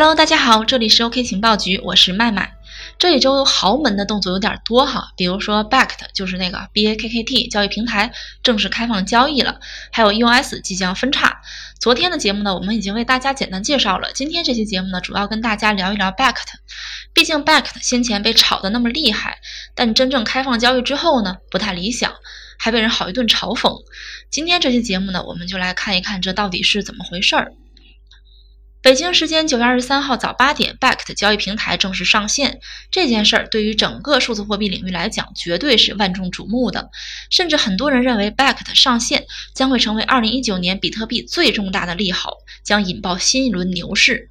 Hello，大家好，这里是 OK 情报局，我是麦麦。这一周豪门的动作有点多哈，比如说 Bakkt 就是那个 B A K K T 交易平台正式开放交易了，还有 US 即将分叉。昨天的节目呢，我们已经为大家简单介绍了。今天这期节目呢，主要跟大家聊一聊 Bakkt。毕竟 Bakkt 先前被炒的那么厉害，但真正开放交易之后呢，不太理想，还被人好一顿嘲讽。今天这期节目呢，我们就来看一看这到底是怎么回事儿。北京时间九月二十三号早八点，Bakkt 交易平台正式上线。这件事儿对于整个数字货币领域来讲，绝对是万众瞩目的。甚至很多人认为，Bakkt 上线将会成为二零一九年比特币最重大的利好，将引爆新一轮牛市。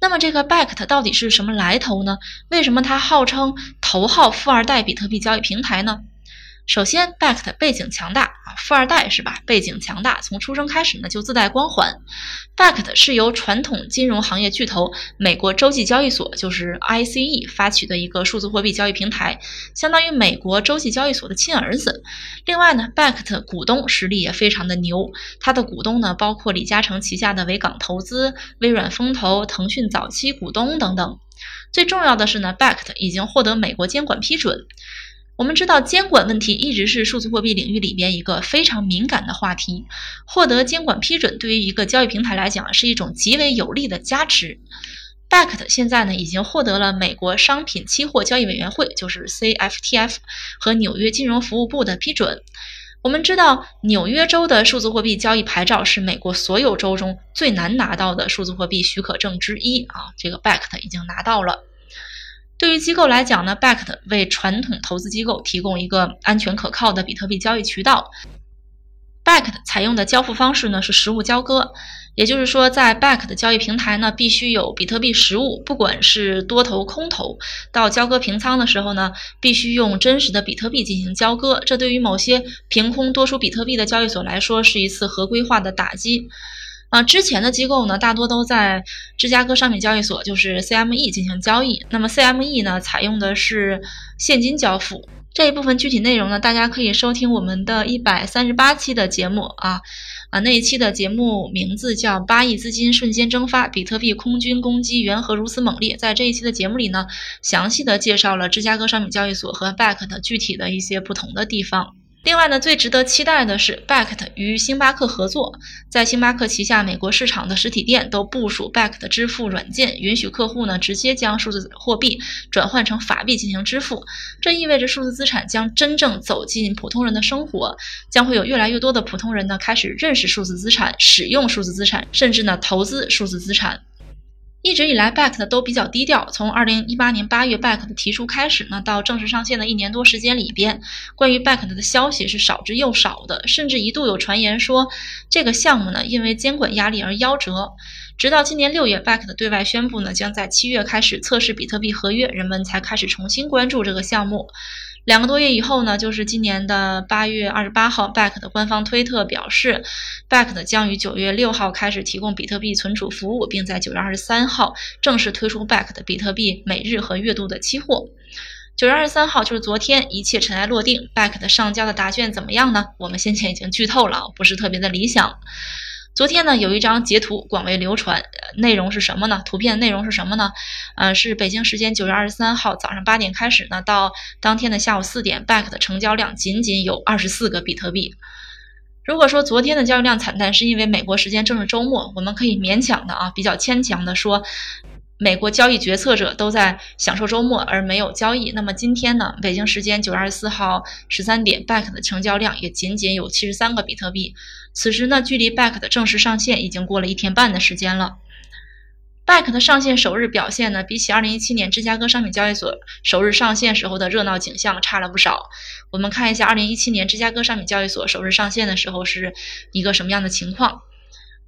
那么，这个 Bakkt 到底是什么来头呢？为什么它号称头号富二代比特币交易平台呢？首先，Bakkt 背景强大啊，富二代是吧？背景强大，从出生开始呢就自带光环。Bakkt 是由传统金融行业巨头美国洲际交易所，就是 ICE 发起的一个数字货币交易平台，相当于美国洲际交易所的亲儿子。另外呢，Bakkt 股东实力也非常的牛，它的股东呢包括李嘉诚旗下的维港投资、微软风投、腾讯早期股东等等。最重要的是呢，Bakkt 已经获得美国监管批准。我们知道监管问题一直是数字货币领域里边一个非常敏感的话题。获得监管批准对于一个交易平台来讲是一种极为有利的加持。Bakkt 现在呢已经获得了美国商品期货交易委员会，就是 CFTF 和纽约金融服务部的批准。我们知道纽约州的数字货币交易牌照是美国所有州中最难拿到的数字货币许可证之一啊，这个 Bakkt 已经拿到了。对于机构来讲呢，Bakkt 为传统投资机构提供一个安全可靠的比特币交易渠道。Bakkt 采用的交付方式呢是实物交割，也就是说，在 Bakkt 交易平台呢必须有比特币实物，不管是多头空头，到交割平仓的时候呢，必须用真实的比特币进行交割。这对于某些凭空多出比特币的交易所来说，是一次合规化的打击。啊，之前的机构呢，大多都在芝加哥商品交易所，就是 CME 进行交易。那么 CME 呢，采用的是现金交付。这一部分具体内容呢，大家可以收听我们的一百三十八期的节目啊啊，那一期的节目名字叫《八亿资金瞬间蒸发，比特币空军攻击缘何如此猛烈》。在这一期的节目里呢，详细的介绍了芝加哥商品交易所和 Bakkt 具体的一些不同的地方。另外呢，最值得期待的是，Bakkt 与星巴克合作，在星巴克旗下美国市场的实体店都部署 Bakkt 支付软件，允许客户呢直接将数字货币转换成法币进行支付。这意味着数字资产将真正走进普通人的生活，将会有越来越多的普通人呢开始认识数字资产，使用数字资产，甚至呢投资数字资产。一直以来，Bakkt 都比较低调。从二零一八年八月 Bakkt 提出开始呢，到正式上线的一年多时间里边，关于 Bakkt 的消息是少之又少的，甚至一度有传言说这个项目呢因为监管压力而夭折。直到今年六月，Bakkt 对外宣布呢将在七月开始测试比特币合约，人们才开始重新关注这个项目。两个多月以后呢，就是今年的八月二十八号，Bakkt 的官方推特表示，Bakkt 将于九月六号开始提供比特币存储服务，并在九月二十三号正式推出 Bakkt 比特币每日和月度的期货。九月二十三号就是昨天，一切尘埃落定，Bakkt 上交的答卷怎么样呢？我们先前已经剧透了，不是特别的理想。昨天呢，有一张截图广为流传，内容是什么呢？图片内容是什么呢？呃，是北京时间九月二十三号早上八点开始呢，到当天的下午四点，Back 的成交量仅仅有二十四个比特币。如果说昨天的交易量惨淡是因为美国时间正是周末，我们可以勉强的啊，比较牵强的说。美国交易决策者都在享受周末而没有交易。那么今天呢？北京时间九月二十四号十三点，Back 的成交量也仅仅有七十三个比特币。此时呢，距离 Back 的正式上线已经过了一天半的时间了。Back 的上线首日表现呢，比起二零一七年芝加哥商品交易所首日上线时候的热闹景象差了不少。我们看一下二零一七年芝加哥商品交易所首日上线的时候是一个什么样的情况。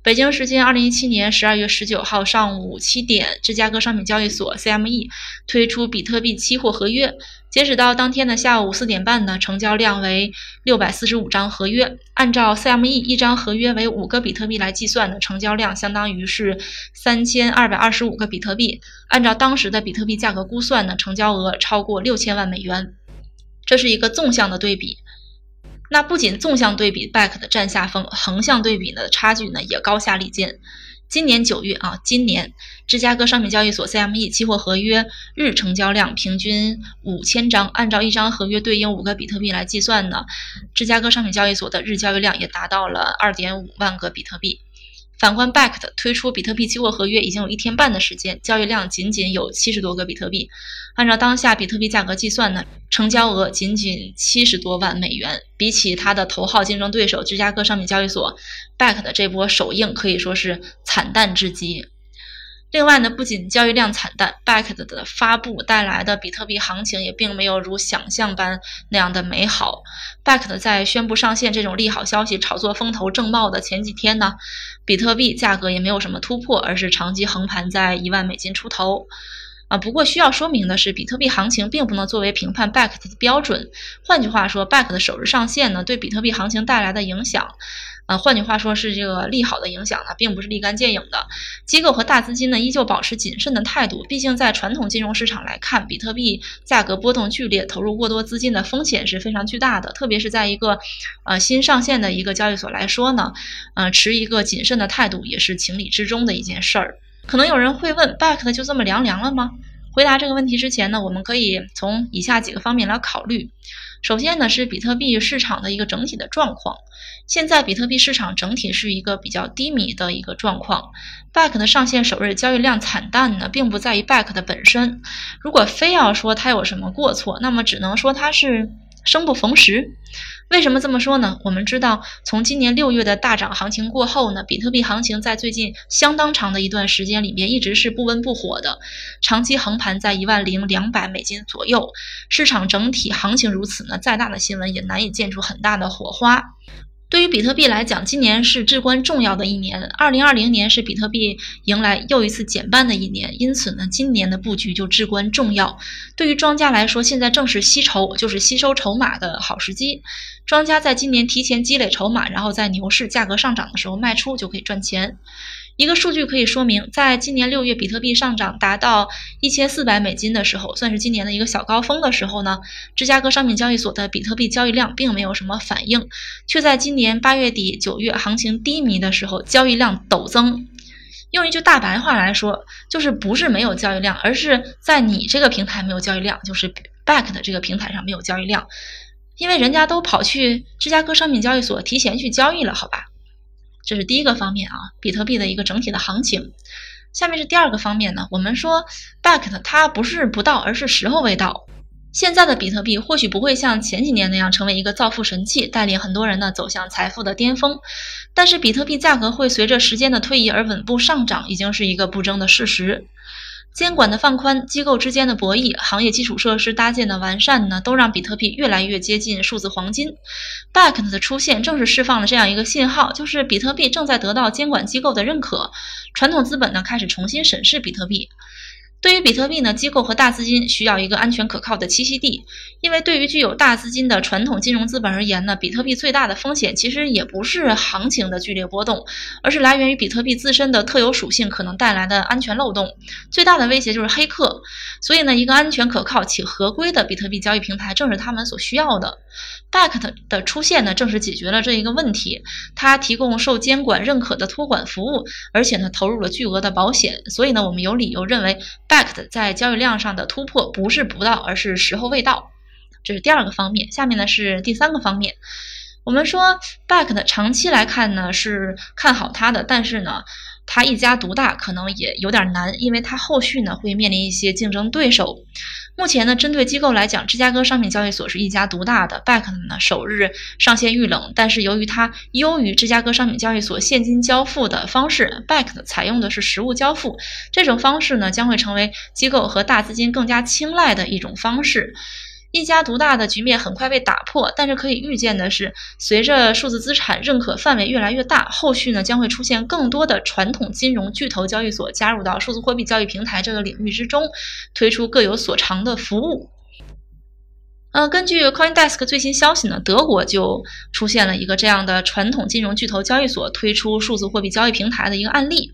北京时间二零一七年十二月十九号上午七点，芝加哥商品交易所 CME 推出比特币期货合约。截止到当天的下午四点半呢，成交量为六百四十五张合约。按照 CME 一张合约为五个比特币来计算的成交量，相当于是三千二百二十五个比特币。按照当时的比特币价格估算呢，成交额超过六千万美元。这是一个纵向的对比。那不仅纵向对比 Back 的占下风，横向对比呢，差距呢也高下立见。今年九月啊，今年芝加哥商品交易所 CME 期货合约日成交量平均五千张，按照一张合约对应五个比特币来计算呢，芝加哥商品交易所的日交易量也达到了二点五万个比特币。反观 back 的推出比特币期货合约已经有一天半的时间，交易量仅仅有七十多个比特币。按照当下比特币价格计算呢，成交额仅仅七十多万美元。比起它的头号竞争对手芝加哥商品交易所，back 的这波首映可以说是惨淡至极。另外呢，不仅交易量惨淡，Backed 的发布带来的比特币行情也并没有如想象般那样的美好。Backed 在宣布上线这种利好消息、炒作风头正茂的前几天呢，比特币价格也没有什么突破，而是长期横盘在一万美金出头。不过需要说明的是，比特币行情并不能作为评判 back 的标准。换句话说，back 的首日上线呢，对比特币行情带来的影响。呃，换句话说是这个利好的影响呢，并不是立竿见影的。机构和大资金呢，依旧保持谨慎的态度。毕竟在传统金融市场来看，比特币价格波动剧烈，投入过多资金的风险是非常巨大的。特别是在一个呃新上线的一个交易所来说呢，呃，持一个谨慎的态度也是情理之中的一件事儿。可能有人会问，Back 的就这么凉凉了吗？回答这个问题之前呢，我们可以从以下几个方面来考虑。首先呢，是比特币市场的一个整体的状况。现在比特币市场整体是一个比较低迷的一个状况。Back 的上线首日交易量惨淡呢，并不在于 Back 的本身。如果非要说它有什么过错，那么只能说它是生不逢时。为什么这么说呢？我们知道，从今年六月的大涨行情过后呢，比特币行情在最近相当长的一段时间里面一直是不温不火的，长期横盘在一万零两百美金左右。市场整体行情如此呢，再大的新闻也难以溅出很大的火花。对于比特币来讲，今年是至关重要的一年。二零二零年是比特币迎来又一次减半的一年，因此呢，今年的布局就至关重要。对于庄家来说，现在正是吸筹，就是吸收筹码的好时机。庄家在今年提前积累筹码，然后在牛市价格上涨的时候卖出，就可以赚钱。一个数据可以说明，在今年六月比特币上涨达到一千四百美金的时候，算是今年的一个小高峰的时候呢，芝加哥商品交易所的比特币交易量并没有什么反应，却在今年八月底九月行情低迷的时候，交易量陡增。用一句大白话来说，就是不是没有交易量，而是在你这个平台没有交易量，就是 Back 的这个平台上没有交易量，因为人家都跑去芝加哥商品交易所提前去交易了，好吧？这是第一个方面啊，比特币的一个整体的行情。下面是第二个方面呢，我们说 Backed 它不是不到，而是时候未到。现在的比特币或许不会像前几年那样成为一个造富神器，带领很多人呢走向财富的巅峰，但是比特币价格会随着时间的推移而稳步上涨，已经是一个不争的事实。监管的放宽，机构之间的博弈，行业基础设施搭建的完善呢，都让比特币越来越接近数字黄金。Backed 的出现正是释放了这样一个信号，就是比特币正在得到监管机构的认可，传统资本呢开始重新审视比特币。对于比特币呢，机构和大资金需要一个安全可靠的栖息地，因为对于具有大资金的传统金融资本而言呢，比特币最大的风险其实也不是行情的剧烈波动，而是来源于比特币自身的特有属性可能带来的安全漏洞。最大的威胁就是黑客，所以呢，一个安全可靠且合规的比特币交易平台正是他们所需要的。Bact 的出现呢，正是解决了这一个问题。它提供受监管认可的托管服务，而且呢，投入了巨额的保险。所以呢，我们有理由认为 Back 在交易量上的突破不是不到，而是时候未到。这是第二个方面。下面呢是第三个方面。我们说，Backed 长期来看呢是看好它的，但是呢，它一家独大可能也有点难，因为它后续呢会面临一些竞争对手。目前呢，针对机构来讲，芝加哥商品交易所是一家独大的。Backed 呢首日上线遇冷，但是由于它优于芝加哥商品交易所现金交付的方式，Backed 采用的是实物交付，这种方式呢将会成为机构和大资金更加青睐的一种方式。一家独大的局面很快被打破，但是可以预见的是，随着数字资产认可范围越来越大，后续呢将会出现更多的传统金融巨头交易所加入到数字货币交易平台这个领域之中，推出各有所长的服务。呃，根据 CoinDesk 最新消息呢，德国就出现了一个这样的传统金融巨头交易所推出数字货币交易平台的一个案例。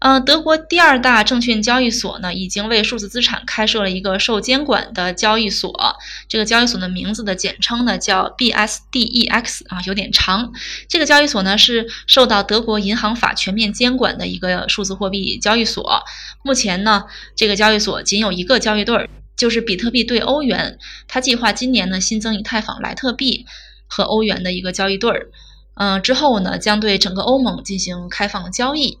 嗯，德国第二大证券交易所呢，已经为数字资产开设了一个受监管的交易所。这个交易所的名字的简称呢叫 BSDEX 啊，有点长。这个交易所呢是受到德国银行法全面监管的一个数字货币交易所。目前呢，这个交易所仅有一个交易对儿，就是比特币对欧元。它计划今年呢新增以太坊莱特币和欧元的一个交易对儿。嗯，之后呢将对整个欧盟进行开放交易。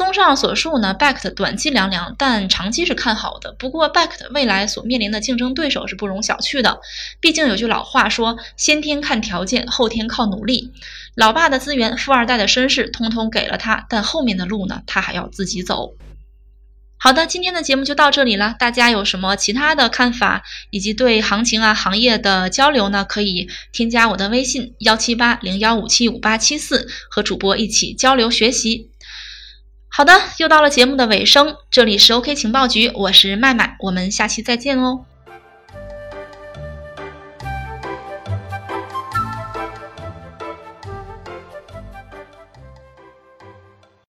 综上所述呢，Backed 短期凉凉，但长期是看好的。不过，Backed 未来所面临的竞争对手是不容小觑的。毕竟有句老话说：“先天看条件，后天靠努力。”老爸的资源、富二代的身世，通通给了他，但后面的路呢，他还要自己走。好的，今天的节目就到这里了。大家有什么其他的看法，以及对行情啊、行业的交流呢？可以添加我的微信幺七八零幺五七五八七四，和主播一起交流学习。好的，又到了节目的尾声，这里是 OK 情报局，我是麦麦，我们下期再见哦。